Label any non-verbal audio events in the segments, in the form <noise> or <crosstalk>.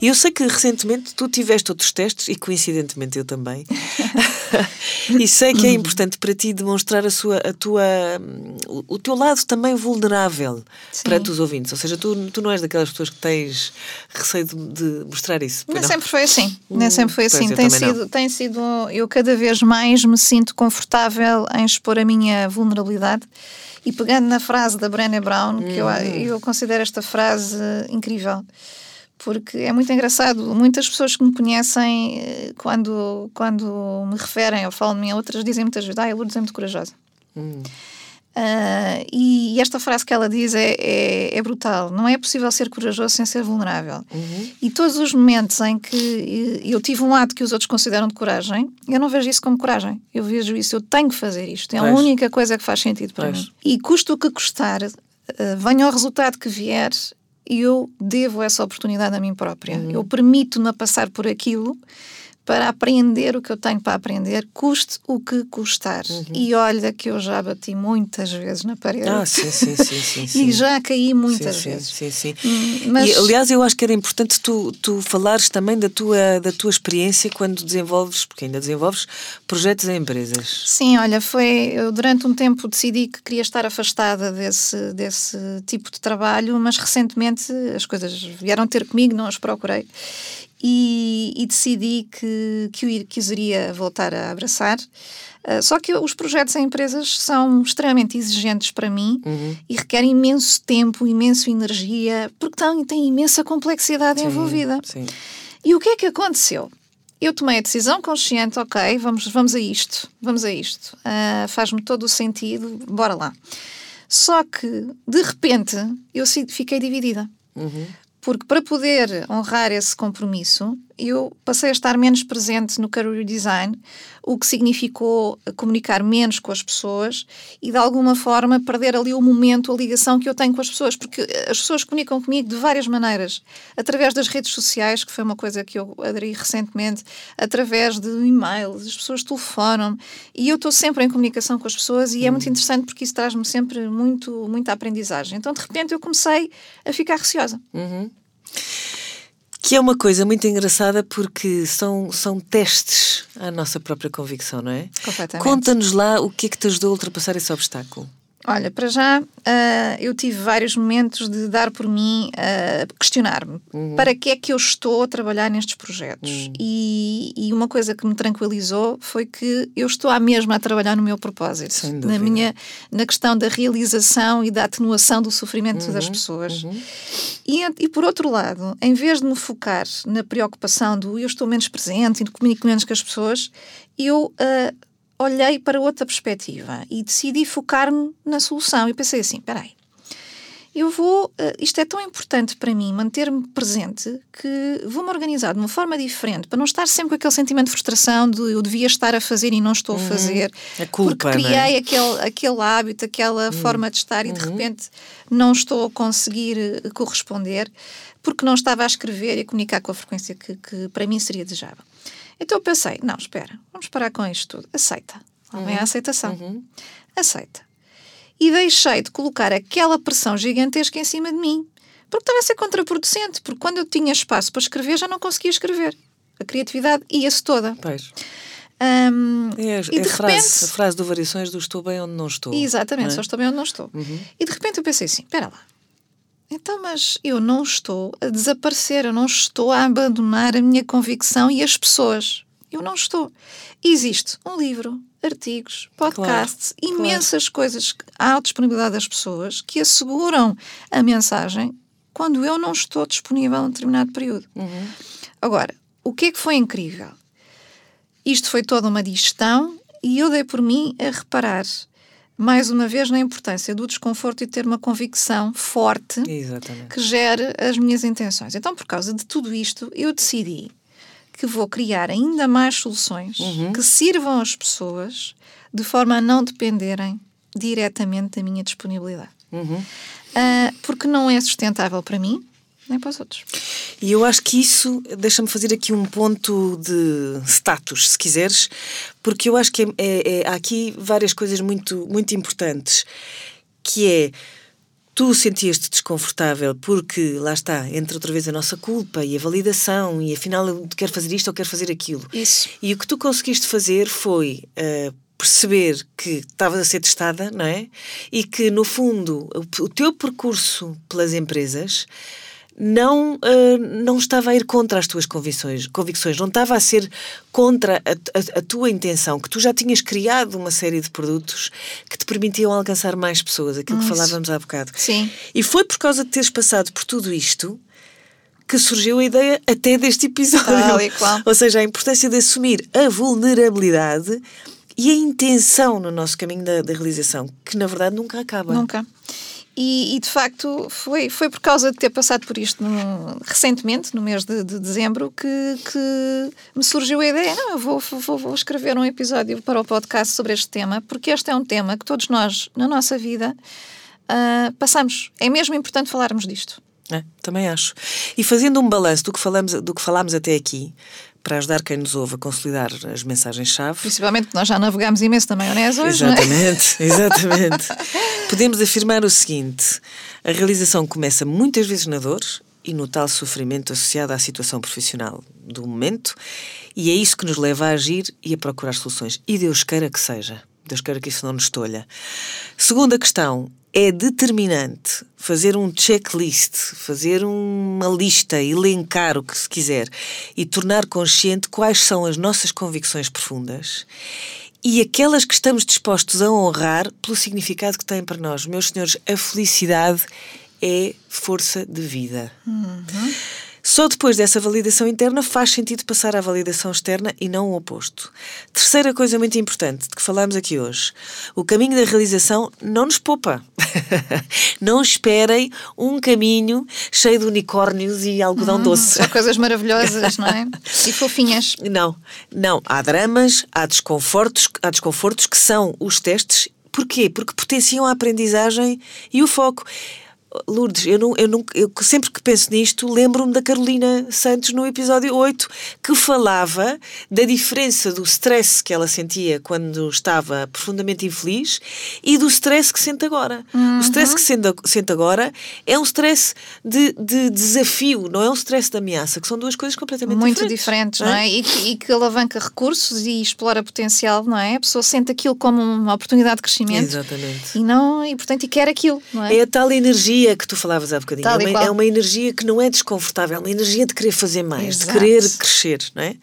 E eu sei que recentemente tu tiveste outros testes, e coincidentemente eu também, <laughs> e sei que é importante para ti demonstrar a, sua, a tua, o teu lado também vulnerável Sim. perante os ouvintes. Ou seja, tu, tu não és daquelas pessoas que tens receio de, de mostrar isso. Nem não? sempre foi assim. Hum, Nem sempre foi assim. Tem sido, tem sido. Eu cada vez mais me sinto confortável em expor a minha vulnerabilidade. E pegando na frase da Brené Brown, hum. que eu, hum. eu considero esta frase incrível porque é muito engraçado. Muitas pessoas que me conhecem, eh, quando, quando me referem ou falam de mim, outras dizem muitas vezes: Ah, a Lourdes é muito corajosa. Hum. Uh, e esta frase que ela diz é, é, é, brutal. Não é possível ser corajoso sem ser vulnerável. Uhum. E todos os momentos em que eu tive um ato que os outros consideram de coragem, eu não vejo isso como coragem. Eu vejo isso, eu tenho que fazer isto. É a única coisa que faz sentido para mim. E custo o que custar, uh, venha o resultado que vier, eu devo essa oportunidade a mim própria. Uhum. Eu permito-me passar por aquilo para aprender o que eu tenho para aprender, custe o que custar. Uhum. E olha que eu já bati muitas vezes na parede. Ah, sim, sim, sim. sim, <laughs> sim. e já caí muitas sim, vezes. Sim, sim. Hum, mas... E, aliás, eu acho que era importante tu, tu falares também da tua, da tua experiência quando desenvolves, porque ainda desenvolves, projetos em empresas. Sim, olha, foi. Eu durante um tempo decidi que queria estar afastada desse, desse tipo de trabalho, mas recentemente as coisas vieram ter comigo, não as procurei e, e decidi que, que, os iria voltar a abraçar. Uh, só que os projetos em empresas são extremamente exigentes para mim uhum. e requerem imenso tempo, imensa energia, porque têm, têm imensa complexidade sim, envolvida. Sim. E o que é que aconteceu? Eu tomei a decisão consciente, ok, vamos, vamos a isto, vamos a isto. Uh, Faz-me todo o sentido, bora lá. Só que, de repente, eu fiquei dividida. Uhum porque para poder honrar esse compromisso, eu passei a estar menos presente no career design, o que significou comunicar menos com as pessoas e, de alguma forma, perder ali o momento, a ligação que eu tenho com as pessoas, porque as pessoas comunicam comigo de várias maneiras, através das redes sociais, que foi uma coisa que eu aderi recentemente, através de e-mails, as pessoas telefonam e eu estou sempre em comunicação com as pessoas e é muito uhum. interessante porque isso traz-me sempre muito, muita aprendizagem. Então, de repente, eu comecei a ficar receosa. Uhum. Que é uma coisa muito engraçada porque são, são testes à nossa própria convicção, não é? Completamente. Conta-nos lá o que é que te ajudou a ultrapassar esse obstáculo. Olha, para já uh, eu tive vários momentos de dar por mim a uh, questionar-me uhum. para que é que eu estou a trabalhar nestes projetos. Uhum. E, e, uma coisa que me tranquilizou foi que eu estou à mesma a trabalhar no meu propósito, na minha na questão da realização e da atenuação do sofrimento uhum. das pessoas. Uhum. E, e por outro lado, em vez de me focar na preocupação do eu estou menos presente e comunico menos com as pessoas, eu uh, olhei para outra perspectiva e decidi focar-me na solução. E pensei assim: espera aí, eu vou. Uh, isto é tão importante para mim, manter-me presente, que vou-me organizar de uma forma diferente, para não estar sempre com aquele sentimento de frustração de eu devia estar a fazer e não estou uhum. a fazer. A culpa, porque criei é? aquele, aquele hábito, aquela uhum. forma de estar e de uhum. repente não estou a conseguir eh, corresponder, porque não estava a escrever e a comunicar com a frequência que, que para mim seria desejável. Então eu pensei, não, espera, vamos parar com isto tudo. Aceita. Lá vem a uhum. aceitação. Uhum. Aceita. E deixei de colocar aquela pressão gigantesca em cima de mim. Porque estava a ser contraproducente. Porque quando eu tinha espaço para escrever, já não conseguia escrever. A criatividade ia-se toda. Pois. Um, é, e é de a, frase, repente, a frase do Variações do estou bem onde não estou. Exatamente, é? só estou bem onde não estou. Uhum. E de repente eu pensei assim: espera lá, então, mas eu não estou a desaparecer, eu não estou a abandonar a minha convicção e as pessoas. Eu não estou. Existe um livro, artigos, podcasts, claro, imensas claro. coisas à disponibilidade das pessoas que asseguram a mensagem quando eu não estou disponível em determinado período. Uhum. Agora, o que é que foi incrível? Isto foi toda uma digestão e eu dei por mim a reparar mais uma vez, na importância do desconforto e ter uma convicção forte Exatamente. que gere as minhas intenções. Então, por causa de tudo isto, eu decidi que vou criar ainda mais soluções uhum. que sirvam às pessoas de forma a não dependerem diretamente da minha disponibilidade. Uhum. Uh, porque não é sustentável para mim, nem para os outros. E eu acho que isso deixa-me fazer aqui um ponto de status, se quiseres, porque eu acho que é, é, é, há aqui várias coisas muito, muito importantes, que é tu sentias-te desconfortável porque, lá está, entra outra vez a nossa culpa e a validação e afinal eu quero fazer isto ou quero fazer aquilo. Isso. E o que tu conseguiste fazer foi uh, perceber que estavas a ser testada, não é? E que, no fundo, o, o teu percurso pelas empresas não, uh, não estava a ir contra as tuas convicções, convicções não estava a ser contra a, a, a, tua intenção, que tu já tinhas criado uma série de produtos que te permitiam alcançar mais pessoas, aquilo Isso. que falávamos há bocado. Sim. E foi por causa de teres passado por tudo isto que surgiu a ideia até deste episódio. Ou seja, a importância de assumir a vulnerabilidade e a intenção no nosso caminho da, da realização, que na verdade nunca acaba. Nunca. E, e, de facto foi, foi por causa de ter passado por isto recentemente, no mês de, de dezembro, que, que, me surgiu a ideia: não, eu vou, vou, vou, escrever um episódio para o podcast sobre este tema, porque este é um tema que todos nós, na nossa vida, uh, passamos. É mesmo importante falarmos disto. É, também acho. E fazendo um balanço do que falamos, do que falámos até aqui, para ajudar quem nos ouve a consolidar as mensagens-chave. Principalmente nós já navegamos imenso na maionese hoje, Exatamente, é? <laughs> exatamente. Podemos afirmar o seguinte: a realização começa muitas vezes na dor e no tal sofrimento associado à situação profissional do momento, e é isso que nos leva a agir e a procurar soluções. E Deus queira que seja. Deus queira que isso não nos tolha. Segunda questão, é determinante fazer um checklist, fazer uma lista, elencar o que se quiser e tornar consciente quais são as nossas convicções profundas e aquelas que estamos dispostos a honrar pelo significado que têm para nós. Meus senhores, a felicidade é força de vida. Uhum. Só depois dessa validação interna faz sentido passar à validação externa e não o oposto. Terceira coisa muito importante de que falamos aqui hoje: o caminho da realização não nos poupa. <laughs> não esperem um caminho cheio de unicórnios e algodão hum, doce. Só coisas maravilhosas, não é? <laughs> E fofinhas. Não, não. Há dramas, há desconfortos, há desconfortos que são os testes. Porquê? Porque potenciam a aprendizagem e o foco. Lourdes, eu, não, eu, não, eu sempre que penso nisto, lembro-me da Carolina Santos no episódio 8, que falava da diferença do stress que ela sentia quando estava profundamente infeliz e do stress que sente agora. Uhum. O stress que sente, sente agora é um stress de, de, desafio, não é um stress de ameaça, que são duas coisas completamente Muito diferentes. diferentes, não é? E, que, e que alavanca recursos e explora potencial, não é? A pessoa sente aquilo como uma oportunidade de crescimento. Exatamente. E, não, e portanto, e quer aquilo, não é? É a tal energia energia que tu falavas há bocadinho. É uma, é uma, energia que não é desconfortável, é uma energia de querer fazer mais, Exato. de querer crescer, não é?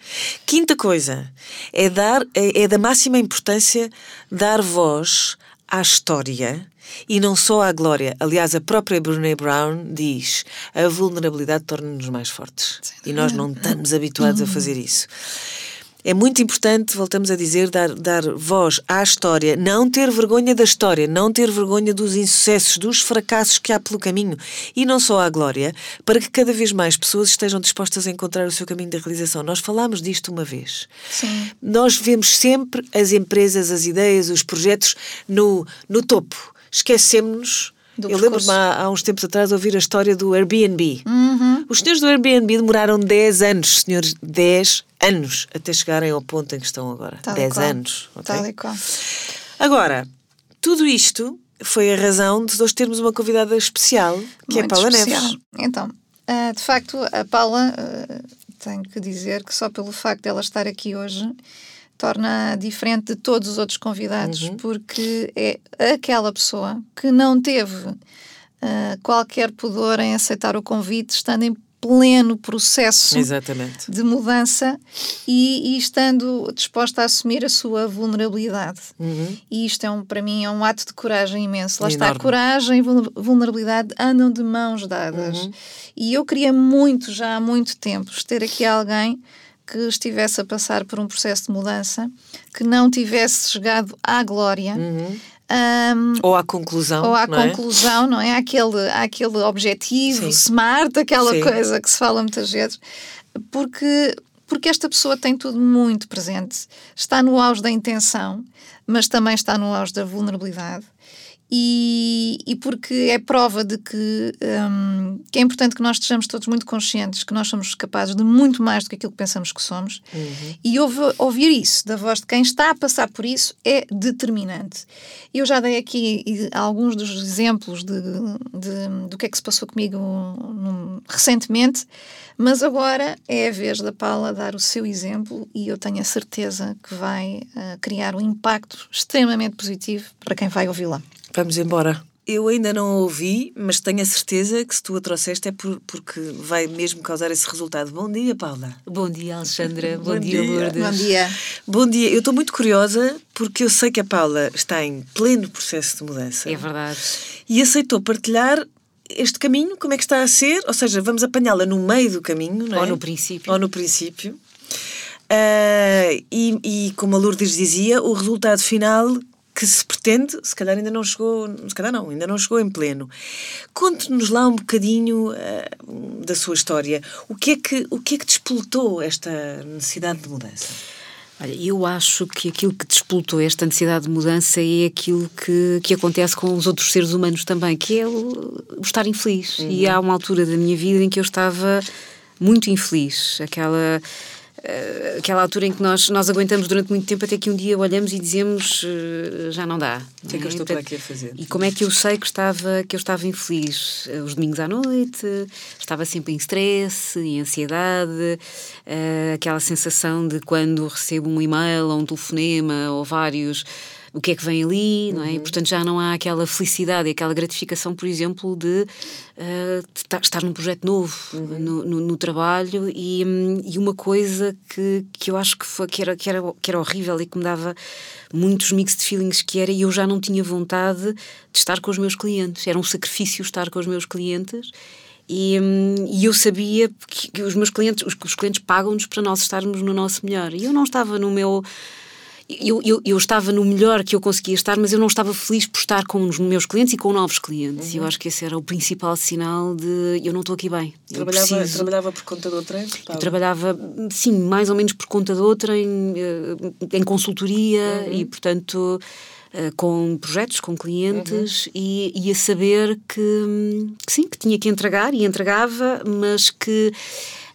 Quinta coisa é dar é, é da máxima importância dar voz à história e não só à glória. Aliás, a própria Brene Brown diz: a vulnerabilidade torna-nos mais fortes. E nós não estamos habituados a fazer isso. É muito importante, voltamos a dizer, dar, dar voz à história, não ter vergonha da história, não ter vergonha dos insucessos, dos fracassos que há pelo caminho e não só à glória, para que cada vez mais pessoas estejam dispostas a encontrar o seu caminho da realização. Nós falámos disto uma vez. Sim. Nós vemos sempre as empresas, as ideias, os projetos no, no topo. Esquecemos-nos do eu lembro-me há, há, uns tempos atrás de ouvir a história do Airbnb. Uhum. Os senhores do Airbnb demoraram 10 anos, senhores, 10 anos, até chegarem ao ponto em que estão agora. Tal 10 anos. Okay? Tal e qual. Agora, tudo isto foi a razão de nós termos uma convidada especial, que Muito é a Paula especial. Neves. Então, uh, de facto, a Paula, uh, tenho que dizer que só pelo facto dela estar aqui hoje torna diferente de todos os outros convidados, uhum. porque é aquela pessoa que não teve uh, qualquer pudor em aceitar o convite, estando em pleno processo Exatamente. de mudança e, e, estando disposta a assumir a sua vulnerabilidade. Uhum. E isto é um, para mim é um ato de coragem imenso. Lá Enorme. está, coragem e vulnerabilidade andam de mãos dadas. Uhum. E eu queria muito, já há muito tempo, ter aqui alguém que estivesse a passar por um processo de mudança, que não tivesse chegado à glória. Uhum. Um, ou à conclusão. Ou à não é? conclusão, é? não é? Aquele, aquele objetivo Sim. smart, aquela Sim. coisa que se fala muitas vezes. Porque, porque esta pessoa tem tudo muito presente. Está no auge da intenção, mas também está no auge da vulnerabilidade. E, e porque é prova de que, um, que é importante que nós estejamos todos muito conscientes que nós somos capazes de muito mais do que aquilo que pensamos que somos uhum. e ouvir, ouvir isso da voz de quem está a passar por isso é determinante. Eu já dei aqui alguns dos exemplos de, de do que é que se passou comigo num, recentemente, mas agora é a vez da Paula dar o seu exemplo e eu tenho a certeza que vai uh, criar um impacto extremamente positivo para quem vai ouvi-la. Vamos embora. Eu ainda não ouvi, mas tenho a certeza que se tu a trouxeste é por, porque vai mesmo causar esse resultado. Bom dia, Paula. Bom dia, Alexandra. <laughs> Bom, Bom dia, dia, Lourdes. Bom dia. Bom dia. Eu estou muito curiosa porque eu sei que a Paula está em pleno processo de mudança. É verdade. E aceitou partilhar este caminho, como é que está a ser? Ou seja, vamos apanhá-la no meio do caminho, não é? Ou no princípio. Ou no princípio. Uh, e, e, como a Lourdes dizia, o resultado final que se pretende, se calhar ainda não chegou, se calhar não, ainda não chegou em pleno. Conte-nos lá um bocadinho uh, da sua história. O que, é que, o que é que despoltou esta necessidade de mudança? Olha, eu acho que aquilo que despoltou esta necessidade de mudança é aquilo que, que acontece com os outros seres humanos também, que é o, o estar infeliz. Uhum. E há uma altura da minha vida em que eu estava muito infeliz. Aquela uh, aquela altura em que nós, nós aguentamos durante muito tempo até que um dia olhamos e dizemos uh, já não dá. O que é que eu estou para aqui a fazer? E como é que eu sei que estava, que eu estava infeliz? Uh, os domingos à noite, estava sempre em stress, em ansiedade, aquela sensação de quando recebo um e-mail ou um telefonema ou vários o que é que vem ali, não é? Uhum. E, portanto, já não há aquela felicidade e aquela gratificação, por exemplo, de, uh, de estar num projeto novo uhum. no, no, no, trabalho e, um, e uma coisa que, que eu acho que, foi, que, era, que, era, que era horrível e que me dava muitos mixed feelings que era e eu já não tinha vontade de estar com os meus clientes. Era um sacrifício estar com os meus clientes e, hum, e, eu sabia que, que os meus clientes, os, os clientes pagam-nos para nós estarmos no nosso melhor. E eu não estava no meu eu, eu, eu, estava no melhor que eu conseguia estar, mas eu não estava feliz por estar com os meus clientes e com novos clientes. Uhum. E eu acho que esse era o principal sinal de eu não estou aqui bem. Trabalhava, preciso... trabalhava por conta de outra? Eu trabalhava, sim, mais ou menos por conta de outra, em, eh, consultoria uhum. e, portanto, eh, com projetos, com clientes uhum. e, e, a saber que, que, sim, que tinha que entregar e entregava, mas que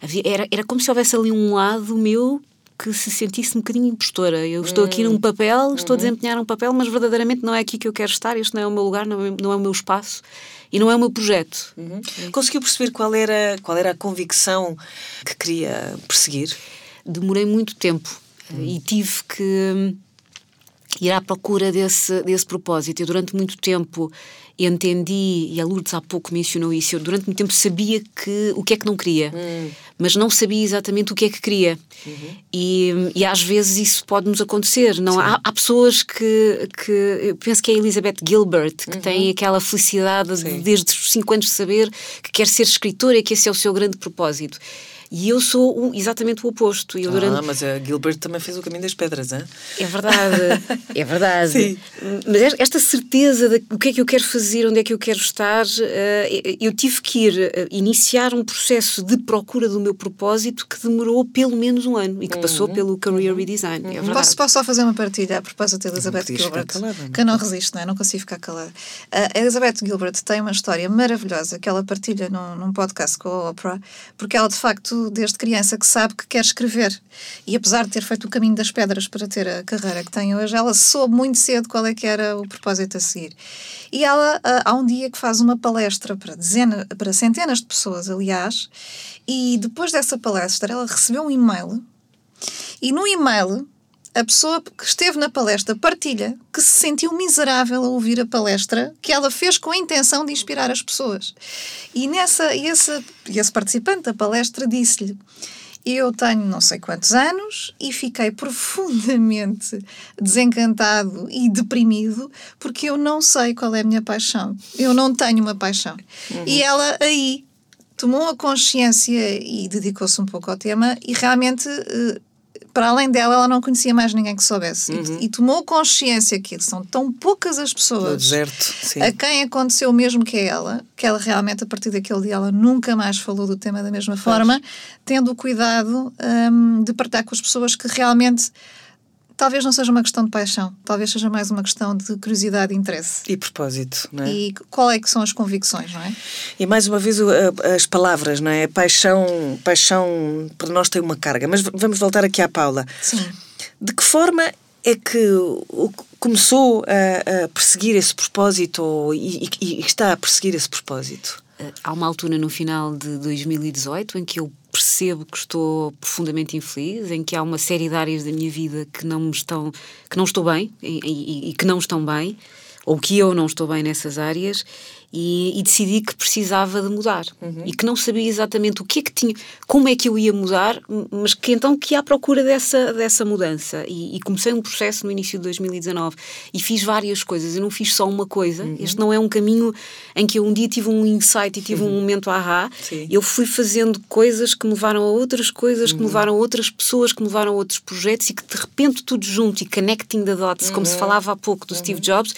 havia, era, era como se houvesse ali um lado meu que se sentisse um bocadinho impostora. Eu estou aqui num papel, estou a uhum. desempenhar um papel, mas verdadeiramente não é aqui que eu quero estar, este não é o meu lugar, não é, não é o meu espaço e não é o meu projeto. Uhum. Conseguiu perceber qual era, qual era a convicção que queria perseguir? Demorei muito tempo uhum. e tive que ir à procura desse, desse propósito. Eu, durante muito tempo, entendi, e a Lourdes há pouco mencionou isso, eu durante muito tempo sabia que, o que é que não queria, hum. mas não sabia exatamente o que é que queria. Uhum. E, e às vezes isso pode-nos acontecer. Não? Há, há, pessoas que, que. Eu penso que é a Elizabeth Gilbert, que uhum. tem aquela felicidade de, desde os 5 anos de saber que quer ser escritora e que esse é o seu grande propósito. E eu sou o, exatamente o oposto. Eu durante... Ah, mas a Gilbert também fez o caminho das pedras, hein? É verdade, <laughs> é verdade. Sim. Mas esta certeza de o que é que eu quero fazer, onde é que eu quero estar, eh, eu tive que ir eh, iniciar um processo de procura do meu propósito que demorou pelo menos um ano e que passou uhum. pelo Career uhum. Redesign. É uhum. É verdade. Posso, posso só fazer uma partilha a propósito de Elizabeth Gilbert? Calada, que eu não resisto, não é? Não consigo ficar calada. A Elizabeth Gilbert tem uma história maravilhosa que ela partilha num, num podcast com a Oprah, porque ela de facto desde criança que sabe que quer escrever. E apesar de ter feito o caminho das pedras para ter a carreira que tem hoje, ela soube muito cedo qual é que era o propósito a seguir. E ela, ah, há um dia que faz uma palestra para, dezena, para centenas de pessoas, aliás, e depois dessa palestra ela recebeu um e-mail. E no e-mail a pessoa que esteve na palestra partilha que se sentiu miserável a ouvir a palestra que ela fez com a intenção de inspirar as pessoas. E nessa esse, esse participante da palestra disse-lhe: eu tenho não sei quantos anos e fiquei profundamente <laughs> desencantado e deprimido porque eu não sei qual é a minha paixão. Eu não tenho uma paixão. Uhum. E ela aí tomou a consciência e dedicou-se um pouco ao tema e realmente eh, para além dela, ela não conhecia mais ninguém que soubesse. Uhum. E, e, tomou consciência que são tão poucas as pessoas deserto, a quem aconteceu o mesmo que a ela, que ela realmente, a partir daquele dia, ela nunca mais falou do tema da mesma forma, tendo o cuidado um, de partilhar com as pessoas que realmente talvez não seja uma questão de paixão, talvez seja mais uma questão de curiosidade e interesse. E propósito, não é? E qual é que são as convicções, não é? E mais uma vez as palavras, não é? Paixão, paixão para nós tem uma carga. Mas vamos voltar aqui à Paula. Sim. De que forma é que começou a, a perseguir esse propósito e, e, e está a perseguir esse propósito? Eh, há uma altura no final de 2018 em que eu percebo que estou profundamente infeliz, em que há uma série de áreas da minha vida que não estão, que não estou bem e, e, e que não estão bem, ou que eu não estou bem nessas áreas, e, e, decidi que precisava de mudar uhum. e que não sabia exatamente o que é que tinha, como é que eu ia mudar, mas que então que ia à procura dessa, dessa mudança. E, e comecei um processo no início de 2019 e fiz várias coisas. Eu não fiz só uma coisa. Uhum. Este não é um caminho em que eu um dia tive um insight e tive uhum. um momento ahá. Sim. Eu fui fazendo coisas que me levaram a outras coisas, que me uhum. levaram a outras pessoas, que me levaram a outros projetos e que de repente tudo junto e connecting the dots, como se uhum. falava há pouco do Steve uhum. Jobs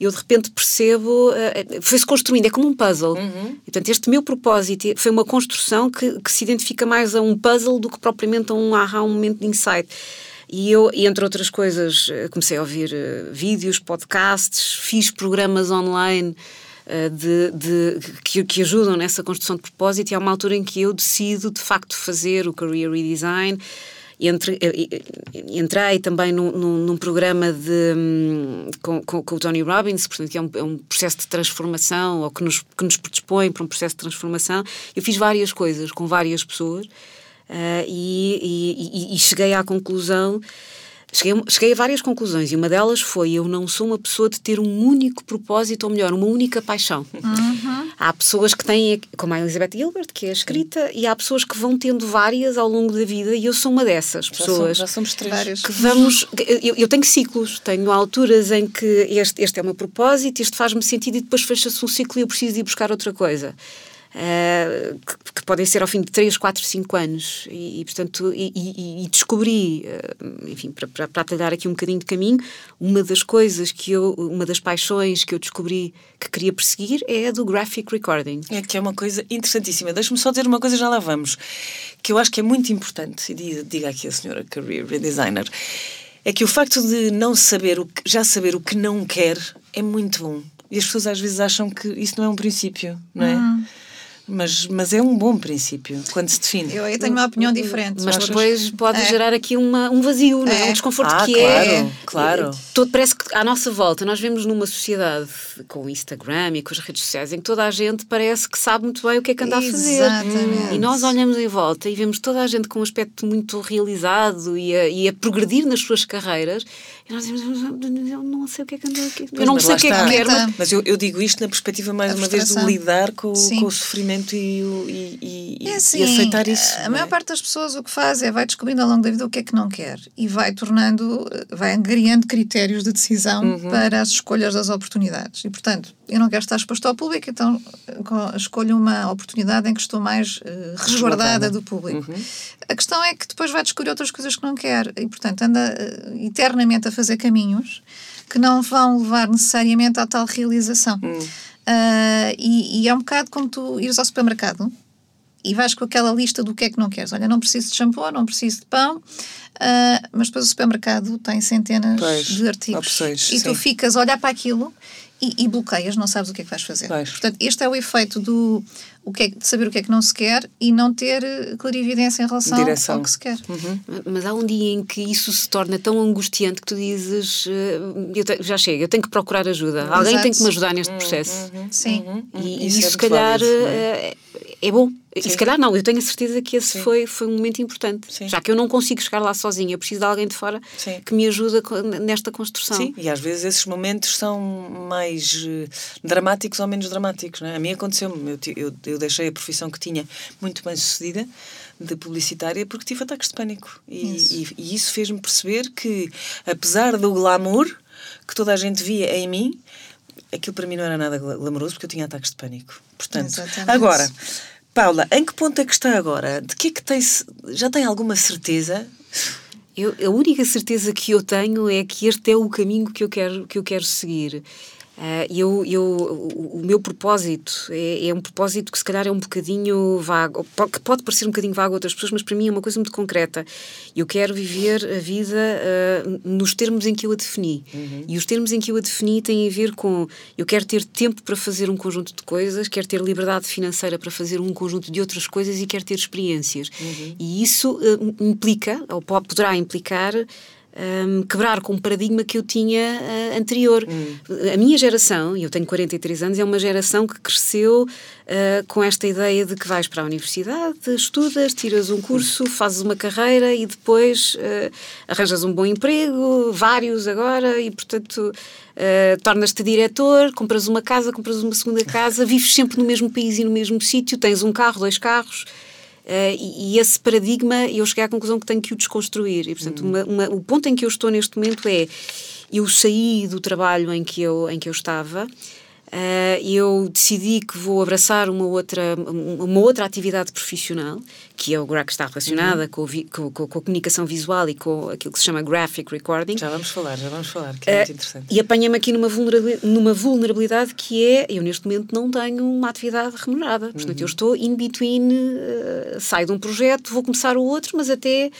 eu de repente percebo, uh, foi-se construindo, é como um puzzle. Uhum. E, portanto, este meu propósito foi uma construção que, que, se identifica mais a um puzzle do que propriamente a um aha, um momento de insight. E eu, entre outras coisas, eh, comecei a ouvir uh, vídeos, podcasts, fiz programas online uh, de, de, que, que ajudam nessa construção de propósito e há uma altura em que eu decido, de facto, fazer o Career Redesign entre, entrei também num, num, programa de, hum, com, com, com, o Tony Robbins, portanto, que é um, é um, processo de transformação ou que nos, que nos predispõe para um processo de transformação. Eu fiz várias coisas com várias pessoas uh, e, e, e cheguei à conclusão Cheguei, cheguei, a várias conclusões e uma delas foi: eu não sou uma pessoa de ter um único propósito, ou melhor, uma única paixão. Uhum. Há pessoas que têm, como a Elizabeth Gilbert, que é escrita, e há pessoas que vão tendo várias ao longo da vida, e eu sou uma dessas já pessoas. já somos três. Que vamos, eu, eu, tenho ciclos, tenho alturas em que este, este é o meu propósito, este faz-me sentido, e depois fecha-se um ciclo e eu preciso ir buscar outra coisa. Uh, que, que, podem ser ao fim de 3, 4, 5 anos. E, e portanto, e, e, e descobri, uh, enfim, para, para, para atalhar aqui um bocadinho de caminho, uma das coisas que eu, uma das paixões que eu descobri que queria perseguir é a do graphic recording. É que é uma coisa interessantíssima. Deixa-me só dizer uma coisa, já lá vamos, que eu acho que é muito importante, e diga aqui a senhora career designer, é que o facto de não saber, o que, já saber o que não quer, é muito bom. E as pessoas às vezes acham que isso não é um princípio, não é? Uhum. Mas, mas é um bom princípio quando se define. Eu, eu tenho uma opinião diferente. Mas depois pode é. gerar aqui uma, um vazio, é. um desconforto ah, que claro, é. Claro, todo, Parece que à nossa volta nós vemos numa sociedade com o Instagram e com as redes sociais em que toda a gente parece que sabe muito bem o que é que anda a fazer. Exatamente. E nós olhamos em volta e vemos toda a gente com um aspecto muito realizado e a, e a progredir nas suas carreiras. E nós dizemos, eu não sei o que é que anda aqui. Eu não sei o que é que quero. Mas, mas eu, eu, digo isto na perspectiva, mais a uma vez, de lidar com, com o sofrimento e, e, e, é assim, e aceitar isso. A maior é? parte das pessoas o que faz é vai descobrindo ao longo da vida o que é que não quer e vai tornando, vai angariando critérios de decisão uhum. para as escolhas das oportunidades. E, portanto, eu não quero estar exposto ao público, então escolho uma oportunidade em que estou mais uh, resguardada do público. Uhum. A questão é que depois vai descobrir outras coisas que não quer e, portanto, anda uh, eternamente a fazer caminhos que não vão levar necessariamente à tal realização. Uhum. Uh, e, e, é um bocado como tu ires ao supermercado e vais com aquela lista do que é que não queres. Olha, não preciso de shampoo, não preciso de pão, uh, mas depois o supermercado tem centenas pois, de artigos. Opções, e sim. tu ficas a olhar para aquilo e, e, bloqueias, não sabes o que é que vais fazer. Pois. Portanto, este é o efeito do o que é, saber o que é que não se quer e não ter eh, clarividência em relação Direção. ao que se quer. Uhum. Mas há um dia em que isso se torna tão angustiante que tu dizes eu te, já chega, eu tenho que procurar ajuda. Exato. Alguém tem que me ajudar neste processo. Uhum. Sim. Uhum. E, isso, e isso se calhar válido, é? é bom. Sim. E se calhar não, eu tenho a certeza que esse foi, foi um momento importante. Sim. Já que eu não consigo chegar lá sozinha, eu preciso de alguém de fora Sim. que me ajuda nesta construção. Sim, e às vezes esses momentos são mais dramáticos ou menos dramáticos. Não é? A mim aconteceu-me, eu, eu, eu, deixei a profissão que tinha muito bem sucedida de publicitária porque tive ataques de pânico. E isso, e, e isso fez-me perceber que, apesar do glamour que toda a gente via em mim, aquilo para mim não era nada glamouroso porque eu tinha ataques de pânico. Portanto, Exatamente. agora Paula, em que ponto é que está agora? De que é que tem, já tem alguma certeza? Eu, a única certeza que eu tenho é que este é o caminho que eu quero, que eu quero seguir. Uh, eu, eu, o, o, meu propósito é, é, um propósito que se calhar é um bocadinho vago, que pode parecer um bocadinho vago a outras pessoas, mas para mim é uma coisa muito concreta. Eu quero viver a vida uh, nos termos em que eu a defini. Uhum. E os termos em que eu a defini têm a ver com eu quero ter tempo para fazer um conjunto de coisas, quero ter liberdade financeira para fazer um conjunto de outras coisas e quero ter experiências. Uhum. E isso uh, implica, ou poderá implicar, um, quebrar com um paradigma que eu tinha uh, anterior. Hum. A minha geração, e eu tenho 43 anos, é uma geração que cresceu uh, com esta ideia de que vais para a universidade, estudas, tiras um curso, fazes uma carreira e depois uh, arranjas um bom emprego, vários agora, e portanto tornas-te diretor, compras uma casa, compras uma segunda casa, vives sempre no mesmo país e no mesmo sítio, tens um carro, dois carros. Uh, e, e, esse paradigma, eu cheguei à conclusão que tenho que o desconstruir. E, portanto, uma, uma, o ponto em que eu estou neste momento é eu saí do trabalho em que eu, em que eu estava Uh, eu decidi que vou abraçar uma outra, uma outra atividade profissional, que é o que está relacionada uhum. com, com, com, a comunicação visual e com aquilo que se chama graphic recording. Já vamos falar, já vamos falar, que é uh, muito interessante. E apanha-me aqui numa vulnerabilidade, numa vulnerabilidade que é, eu neste momento não tenho uma atividade remunerada, portanto uhum. eu estou in between, uh, saio de um projeto, vou começar o outro, mas até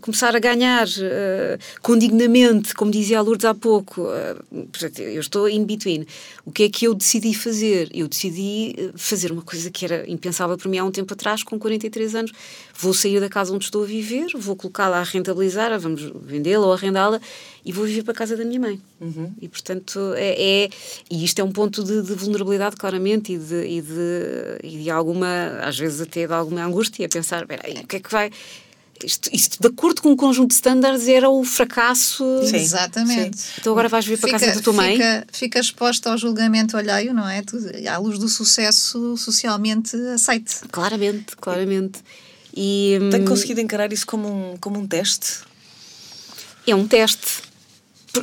começar a ganhar uh, condignamente, como dizia a Lourdes há pouco, uh, eu estou in between. O que é que eu decidi fazer? Eu decidi eh, fazer uma coisa que era impensável para mim há um tempo atrás, com 43 anos. Vou sair da casa onde estou a viver, vou colocá-la a rentabilizar, vamos vendê-la ou arrendá-la e vou viver para a casa da minha mãe. Uhum. E, portanto, é, é, E isto é um ponto de, de vulnerabilidade, claramente, e de, e, de, e de alguma, às vezes até de alguma angústia, pensar, peraí, o que é que vai isto, isto, de acordo com o conjunto de estándares, era o fracasso. Sim. Exatamente. Sim. Então agora vais vir para a casa da tua mãe. Fica, fica exposta ao julgamento alheio, não é? À luz do sucesso socialmente aceite. Claramente, claramente. E, Tem hum, conseguido encarar isso como um, como um teste? É um teste.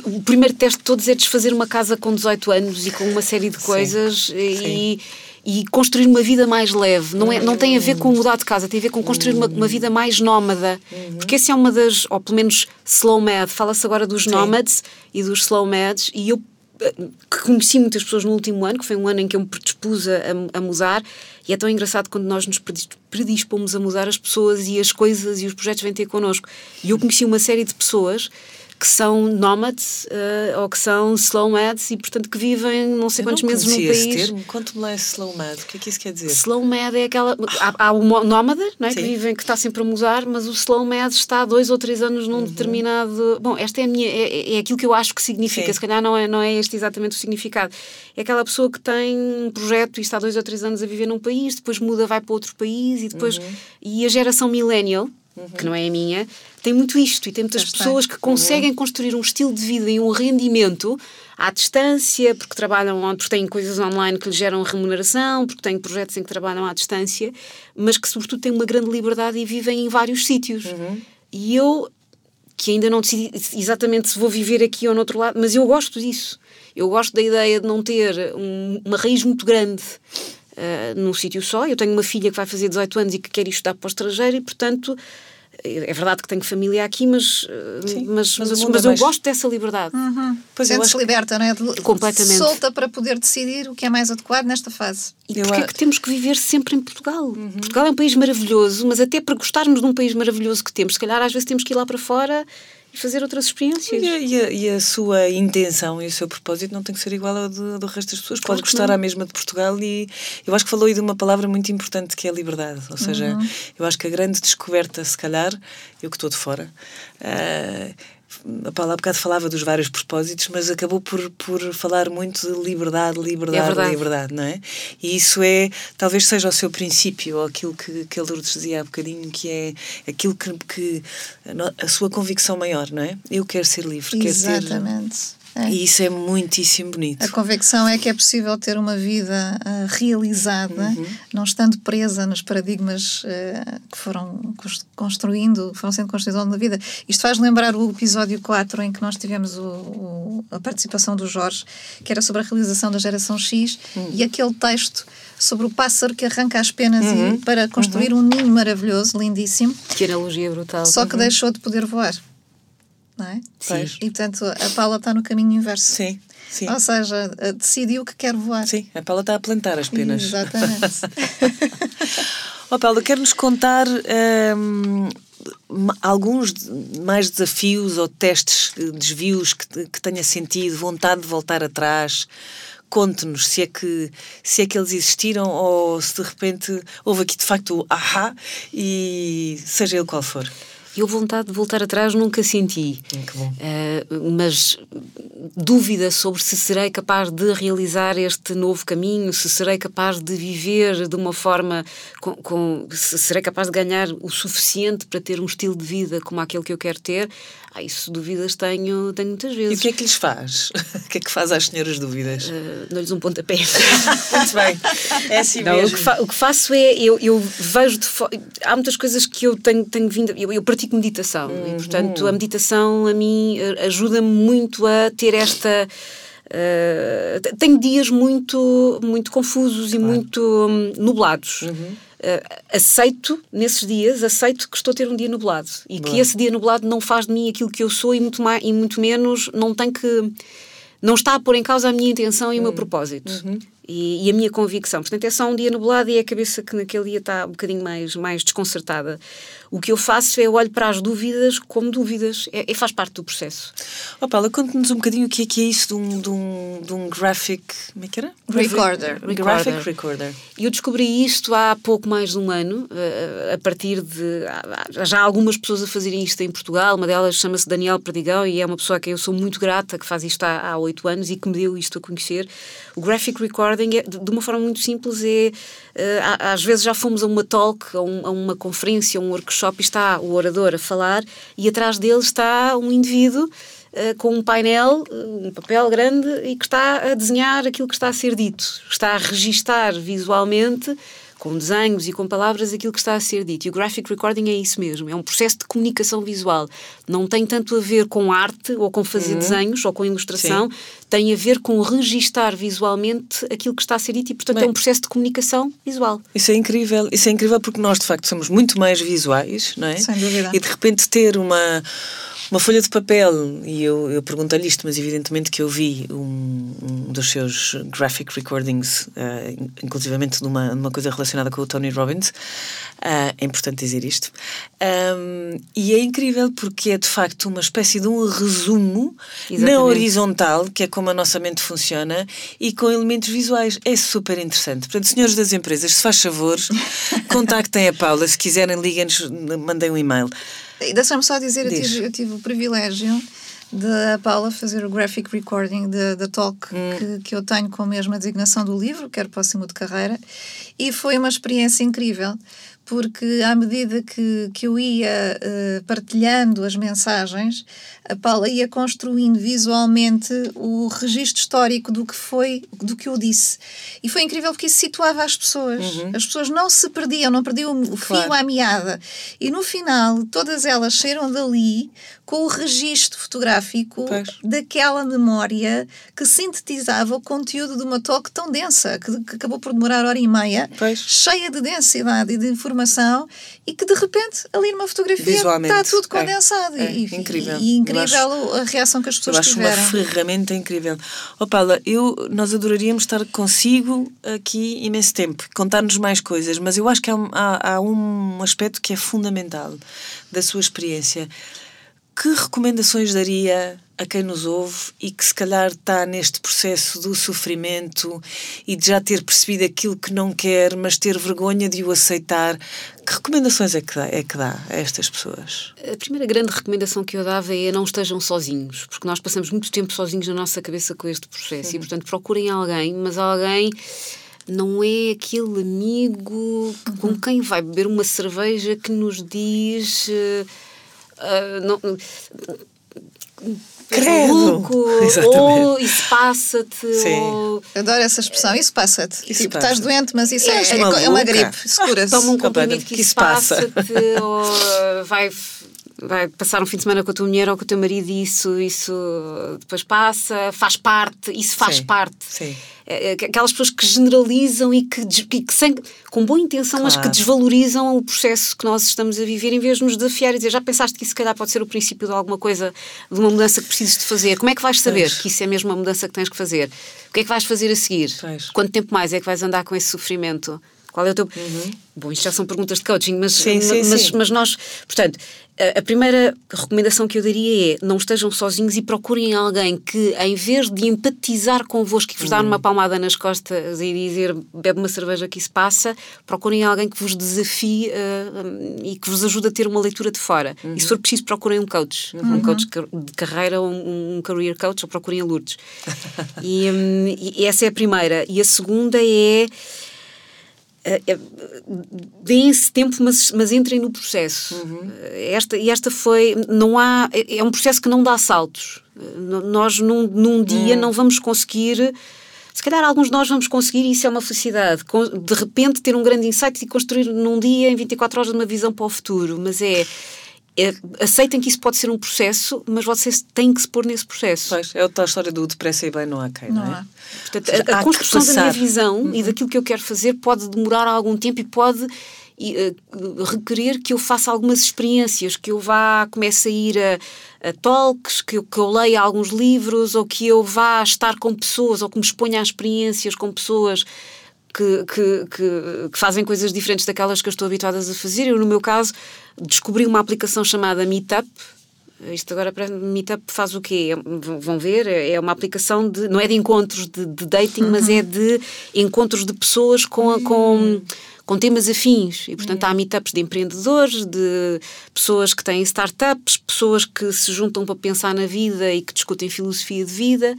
O primeiro teste de todos é desfazer uma casa com 18 anos e com uma série de coisas Sim. e. Sim e construir uma vida mais leve. Não, é, não tem a ver com mudar de casa, tem a ver com construir uma, uma vida mais nómada. Uhum. Porque essa é uma das, ou pelo menos slow mad, fala-se agora dos nomads e dos slow mads, e eu eh, que conheci muitas pessoas no último ano, que foi um ano em que eu me predispus a, a mudar, e é tão engraçado quando nós nos predispomos a mudar as pessoas e as coisas e os projetos vêm ter connosco. E eu conheci uma série de pessoas que são nómadas uh, ou que são slow mads e, portanto, que vivem não sei quantos meses num país. Esse termo. Conte-me lá esse slow mad. O que é que isso quer dizer? Slow mad é aquela. Há, há o nómada, não é? que vivem, que está sempre a mudar, mas o slow mad está há dois ou três anos num uhum. determinado. Bom, esta é, a minha, é, é aquilo que eu acho que significa, Sim. se calhar não é, não é este exatamente o significado. É aquela pessoa que tem um projeto e está dois ou três anos a viver num país, depois muda, vai para outro país e depois. Uhum. E a geração millennial uhum. que não é a minha, tem muito isto e tem muitas Está pessoas que conseguem uhum. construir um estilo de vida e um rendimento à distância, porque trabalham, porque têm coisas online que lhes geram remuneração, porque têm projetos em que trabalham à distância, mas que sobretudo têm uma grande liberdade e vivem em vários sítios. Uhum. E eu, que ainda não decidi exatamente se vou viver aqui ou no outro lado, mas eu gosto disso. Eu gosto da ideia de não ter um, uma raiz muito grande uh, num sítio só. Eu tenho uma filha que vai fazer 18 anos e que quer ir estudar para o estrangeiro e, portanto, é verdade que tenho família aqui, mas, eh, Sim, mas, mas, mas, mas é eu gosto dessa liberdade. Uhum. Pois Sente-se liberta, não é? Completamente. Solta para poder decidir o que é mais adequado nesta fase. E eu porque é que temos que viver sempre em Portugal? Uhum. Portugal é um país maravilhoso, mas até para gostarmos de um país maravilhoso que temos, se calhar às vezes temos que ir lá para fora e fazer outras experiências. E a, e, a, e a, sua intenção e o seu propósito não tem que ser igual ao do, do resto das pessoas. Pode gostar à mesma de Portugal e eu acho que falou aí de uma palavra muito importante que é a liberdade. Ou seja, uhum. eu acho que a grande descoberta, se calhar, eu que estou de fora, uh, a Paula há bocado falava dos vários propósitos, mas acabou por, por falar muito de liberdade, liberdade, é liberdade, não é? E isso é, talvez seja o seu princípio, ou aquilo que, que a Lourdes dizia há bocadinho, que é aquilo que, que a, sua convicção maior, não é? Eu quero ser livre, Exatamente. quero ser é. E isso é muitíssimo bonito. A convicção é que é possível ter uma vida uh, realizada, uhum. não estando presa nos paradigmas uh, que foram construindo, foram sendo construídos ao longo da vida. Isto faz lembrar o episódio 4 em que nós tivemos o, o, a participação do Jorge, que era sobre a realização da geração X, uhum. e aquele texto sobre o pássaro que arranca as penas uhum. para construir uhum. um ninho maravilhoso, lindíssimo. Que analogia brutal. Só que uhum. deixou de poder voar não é? Sim. E portanto a Paula está no caminho inverso. Sim. Sim. Ou seja, eh, decidiu que quer voar. Sim, a Paula está a plantar as penas. Exatamente. Ó <laughs> Paula, quer-nos contar hum, ma- alguns mais desafios ou testes, eh, desvios que, que tenha sentido, vontade de voltar atrás? Conte-nos se é, que, se é que eles existiram ou se de repente houve aqui de facto o ahá e seja ele qual for. Eu vontade de voltar atrás nunca senti. Eh, mas dúvida sobre se serei capaz de realizar este novo caminho, se serei capaz de viver de uma forma com, com- se serei capaz de ganhar o suficiente para ter um estilo de vida como aquele que eu quero ter. Ah, isso dúvidas tenho, tenho muitas E vezes. o que é que lhes faz? <laughs> o que é que faz às senhoras dúvidas? Eh, Dou-lhes um pontapé. <laughs> Muito bem. É assim Não, o, mesmo. que fa- o que faço é, eu, eu vejo de Há muitas coisas que eu tenho, tenho vindo. Eu, eu pratico meditação e, portanto, a meditação a mim eh, ajuda-me muito a ter esta. te- tenho dias muito, muito confusos e muito hum, nublados. Eh, aceito, nesses dias, aceito que estou a ter um dia nublado e que esse dia nublado não faz de mim aquilo que eu sou e muito, mais, e muito menos não tem que. Não está a pôr em causa a minha intenção e o meu propósito. E, e a minha convicção. Portanto, é só um dia nublado e é a cabeça que naquele dia está um bocadinho mais, mais desconcertada. O que eu faço é olho para as dúvidas como dúvidas. É, é- faz parte do processo. Ó Paula, conte-nos um bocadinho o que é que é isso de um, de um, de um graphic. Como é que era? Recorder. Graphic Recorder. recorder. E eu descobri isto há pouco mais de um ano, eh, a partir de. Já há algumas pessoas a fazerem isto em Portugal, uma delas chama-se Daniel Perdigão e é uma pessoa a quem eu sou muito grata, que faz isto há oito anos e que me deu isto a conhecer. O graphic recording, é, de uma forma muito simples, é. eh, Às vezes já fomos a uma talk, a, um- a uma conferência, a um workshop e está o orador a falar e atrás dele está um indivíduo. eh, com um painel, eh, um papel grande e que está a desenhar aquilo que está a ser dito, está a registar visualmente com desenhos e com palavras aquilo que está a ser dito. E o graphic recording é isso mesmo, é um processo de comunicação visual. Não tem tanto a ver com arte ou com fazer desenhos ou com ilustração, tem a ver com registar visualmente aquilo que está a ser dito e, portanto, Bem. é um processo de comunicação visual. Isso é incrível, isso é incrível porque nós de facto somos muito mais visuais, não é? Sem dúvida. E de repente ter uma, uma folha de papel, e eu, eu pergunto-lhe isto, mas evidentemente que eu vi um, um dos seus graphic recordings, in- inclusivamente numa, numa coisa relacionada com o Tony Robbins, ah, é importante dizer isto. Ahm, e é incrível porque é de facto uma espécie de um resumo na Exatamente. horizontal, que é como a nossa mente funciona, e com elementos visuais. É super interessante. Portanto, senhores das empresas, se faz favor, <laughs> contactem a Paula. Se quiserem, liguem-nos, mandem um e-mail. E deixa-me só dizer, eu tive, eu tive o privilégio de a Paula fazer o graphic recording da da talk Hum. que, que eu tenho com a mesma designação do livro, quero para o Cimo de Carreira, e foi uma experiência incrível, porque à medida que, que eu ia eh, partilhando as mensagens, a Paula ia construindo visualmente o registro histórico do que foi, do que eu disse. E foi incrível porque isso situava as pessoas. As pessoas não se perdiam, não perdiam o fio Uhum. Claro. à meada. E no final, todas elas saíram dali com o registro fotográfico Pois. daquela memória que sintetizava o conteúdo de uma talk tão densa, que, que acabou por demorar hora e meia, Pois. cheia de densidade e de informação, e que de repente, ali numa fotografia, está tudo é. condensado. É, e, e- incrível. E, Eu incrível acho- a reação que as Eu pessoas acho uma tiveram. ferramenta incrível. Ó Paula, eu, nós adoraríamos estar consigo aqui imenso tempo, contar-nos mais coisas, mas eu acho que há, há, há um aspecto que é fundamental da sua experiência. Que recomendações daria a quem nos ouve e que se calhar está neste processo do sofrimento e de já ter percebido aquilo que não quer, mas ter vergonha de o aceitar? Que recomendações é que dá, é que dá a estas pessoas? A primeira grande recomendação que eu dava é não estejam sozinhos, porque nós passamos muito tempo sozinhos na nossa cabeça com este processo e, portanto, procurem alguém, mas alguém não é aquele amigo que- com quem vai beber uma cerveja que nos diz. eh, ah, não, Credo! <laughs> Exatamente. ou isso passa-te, Sim. ou Adoro essa expressão, isso passa-te. Tipo, passa. estás doente, mas isso é, é, é uma gripe, <laughs> segura-se. toma um comprimido que, Que isso isso passa. passa-te, <laughs> ou uh, vai, vai passar um fim de semana com a tua mulher ou com o teu marido e isso, isso depois passa, faz parte, isso faz Sim, parte. sim. É, é, Aquelas pessoas que generalizam e que, e que sem, com boa intenção, mas que Claro. desvalorizam o processo que nós estamos a viver em vez de nos desafiar e dizer já pensaste que isso se calhar pode ser o princípio de alguma coisa, de uma mudança que precisas de fazer. Como é que vais saber Pois. que isso é mesmo uma mudança que tens que fazer? O que é que vais fazer a seguir? Pois. Quanto tempo mais é que vais andar com esse sofrimento? Qual é o teu. Bom, isto já são perguntas de coaching, mas, Sim, sim, mas, sim. mas nós. Portanto, a, a primeira recomendação que eu daria é não estejam sozinhos e procurem alguém que, em vez de empatizar convosco e vos dar uma palmada nas costas e dizer bebe uma cerveja que isso passa, procurem alguém que vos desafie eh, e que vos ajude a ter uma leitura de fora. E se for preciso, procurem um coach. Um coach de car- de carreira, um, um career coach, ou procurem a Lourdes. <laughs> e, hum, e essa é a primeira. E a segunda é. Eh, eh, Deem-se tempo, mas, mas entrem no processo. Eh, Esta, e esta foi. Não há. É é um processo que não dá saltos. Nós, num, num dia, não vamos conseguir. Se calhar alguns de nós vamos conseguir, e isso é uma felicidade, de repente ter um grande insight e construir num dia, em 24 horas, uma visão para o futuro. Mas é. É- aceitem que isso pode ser um processo, mas vocês têm que se pôr nesse processo. Pois, é a tal história do depressa e bem não há quem, não, Não é? há. Portanto, seja, a, construção da minha visão e daquilo que eu quero fazer pode demorar algum tempo e pode e, eh, requerer que eu faça algumas experiências, que eu vá, comece a ir a, a talks, que eu, que eu leia alguns livros ou que eu vá estar com pessoas ou que me exponha a experiências com pessoas que, que, que, que fazem coisas diferentes daquelas que eu estou habituadas a fazer. Eu, no meu caso, descobri uma aplicação chamada Meetup. Isto agora para Meetup faz o quê? É- Vão ver, é é uma aplicação de. não é de encontros de, de dating, mas é de encontros de pessoas com, a- com, com temas afins. E, portanto, há meetups de empreendedores, de pessoas que têm startups, pessoas que se juntam para pensar na vida e que discutem filosofia de vida.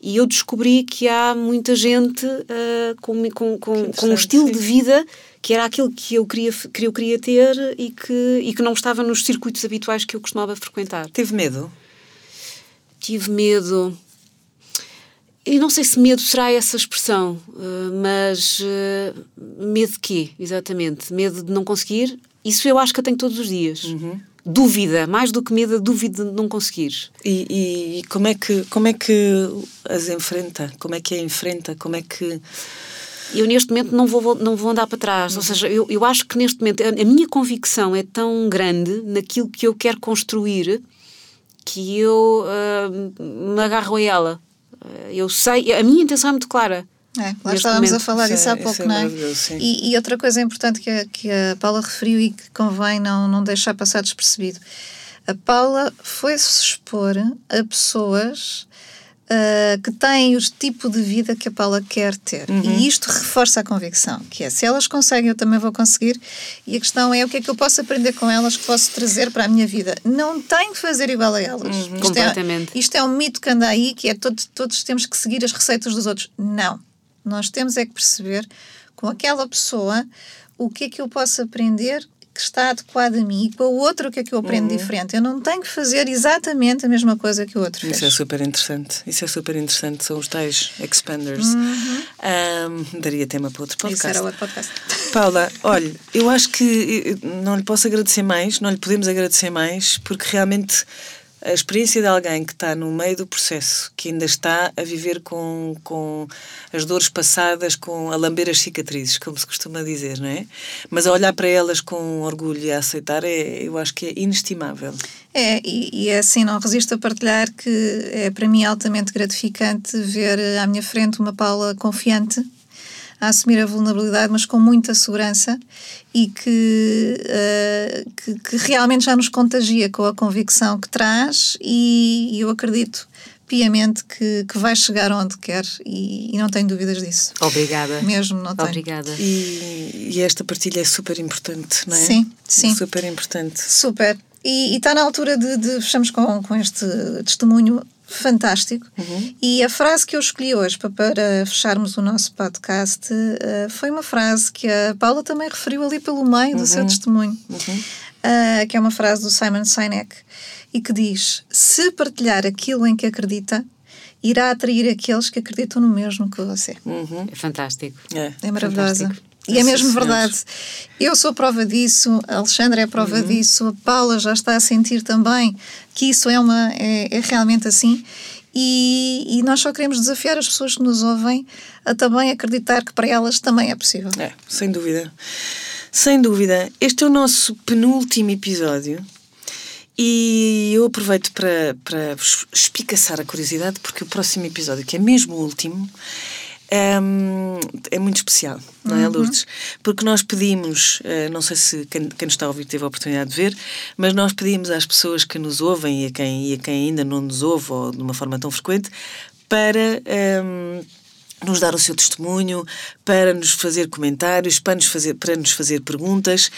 E eu descobri que há muita gente ah, com, com, com, com um estilo sim. de vida que era aquilo que eu queria, que eu queria ter e que, e que não estava nos circuitos habituais que eu costumava frequentar. Teve medo? Tive medo. E não sei se medo será essa expressão, eh, mas eh, medo de quê, exatamente? Medo de não conseguir? Isso eu acho que eu tenho todos os dias. Dúvida, mais do que medo, a dúvida de não conseguir. E, e- como, é que, como é que as enfrenta? Como é que a enfrenta? Como é que. eu neste momento não vou, não vou andar para trás. Ou seja, eu, eu acho que neste momento a, a minha convicção é tão grande naquilo que eu quero construir que eu ah, me agarro a ela. Eu sei, a minha intenção é muito clara. É, lá estávamos a falar Isso disso é- há pouco, é não é? E, e outra coisa importante que a, que a Paula referiu e que convém não, não deixar passar despercebido. A Paula foi-se expor a pessoas ah, que têm o tipo de vida que a Paula quer ter. Uhum. E isto reforça a convicção, que é se elas conseguem, eu também vou conseguir. E a questão é o que é que eu posso aprender com elas, que posso trazer para a minha vida. Não tenho que fazer igual a elas. Uhum. Isto é- Completamente. isto é um mito que anda aí, que é todo, todos temos que seguir as receitas dos outros. Não. Nós temos é que perceber com aquela pessoa o que é que eu posso aprender que está adequado a mim e com a outra o que é que eu aprendo diferente. Eu não tenho que fazer exatamente a mesma coisa que o outro fez. Isso é super interessante. Isso é super interessante. São os tais expanders. Ahm, daria tema para outro Uhum. Isso podcast. era outro podcast. <laughs> Paula, olha, eu acho que eh, não lhe posso agradecer mais, não lhe podemos agradecer mais, porque realmente a experiência de alguém que está no meio do processo, que ainda está a viver com, com as dores passadas, com a lamber as cicatrizes, como se costuma dizer, não é? Mas a olhar para elas com orgulho e a aceitar, é, eu acho que é inestimável. É, e, e é assim, não resisto a partilhar que é para mim altamente gratificante ver à minha frente uma Paula confiante, a assumir a vulnerabilidade, mas com muita segurança e que, eh, que, que realmente já nos contagia com a convicção que traz e, e eu acredito piamente que, que vai chegar onde quer e, e não tenho dúvidas disso. Obrigada. Mesmo não tenho. Obrigada. E, e esta partilha é super importante, não é? Sim, sim. Super importante. Super. E está na altura de, de fechamos com, com este testemunho fantástico. E a frase que eu escolhi hoje para, para fecharmos o nosso podcast eh, foi uma frase que a Paula também referiu ali pelo meio do seu testemunho, Ah, que é uma frase do Simon Sinek e que diz: Se partilhar aquilo em que acredita, irá atrair aqueles que acreditam no mesmo que você. Uhum. É fantástico. É. É maravilhosa. Fantástico. E é mesmo verdade. Eu sou prova disso, a Alexandra é prova uhum. disso, a Paula já está a sentir também que isso é, uma, é, é realmente assim. E, e, nós só queremos desafiar as pessoas que nos ouvem a também acreditar que para elas também é possível. É, sem dúvida. Sem dúvida. Este é o nosso penúltimo episódio e eu aproveito para, para espicaçar a curiosidade, porque o próximo episódio, que é mesmo o último, é, é muito especial, não é, uhum. Lourdes? Porque nós pedimos, eh, não sei se quem, quem nos está a ouvir teve a oportunidade de ver, mas nós pedimos às pessoas que nos ouvem e a quem, e a quem ainda não nos ouve, ou de uma forma tão frequente, para. Um, nos dar o seu testemunho, para nos fazer comentários, para nos fazer, para nos fazer perguntas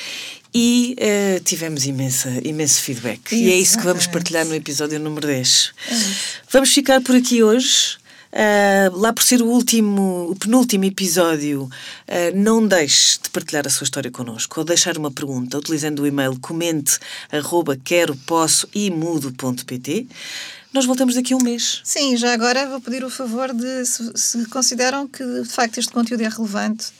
e uh, tivemos imensa, imenso feedback. Isso. E é isso que vamos partilhar no episódio número 10. É vamos ficar por aqui hoje. Uh, lá por ser o último, o penúltimo episódio, uh, não deixe de partilhar a sua história connosco ou deixar uma pergunta utilizando o e-mail comente arroba quero, posso e mudo.pt. Nós voltamos daqui a um mês. Sim, já agora vou pedir o favor de, se, se consideram que de facto este conteúdo é relevante,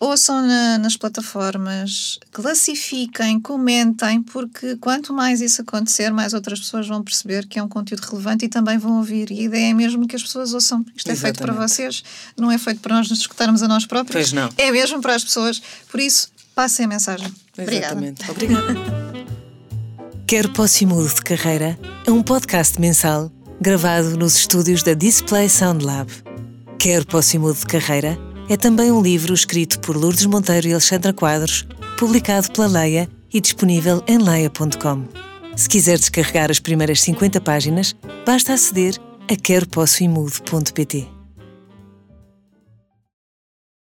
ouçam na, nas plataformas, classifiquem, comentem, porque quanto mais isso acontecer, mais outras pessoas vão perceber que é um conteúdo relevante e também vão ouvir. E a ideia é mesmo que as pessoas ouçam. Isto Exatamente. é feito para vocês, não é feito para nós nos escutarmos a nós próprios. Pois não. É mesmo para as pessoas. Por isso, passem a mensagem. Exatamente. <laughs> Obrigada. Obrigada. Quero Posse Mudo de Carreira é um podcast mensal gravado nos estúdios da Display Sound Lab. Quero Posse Mudo de Carreira é também um livro escrito por Lourdes Monteiro e Alexandra Quadros, publicado pela Leia e disponível em leia.com. Se quiser descarregar as primeiras 50 páginas, basta aceder a queropossoimudo.pt.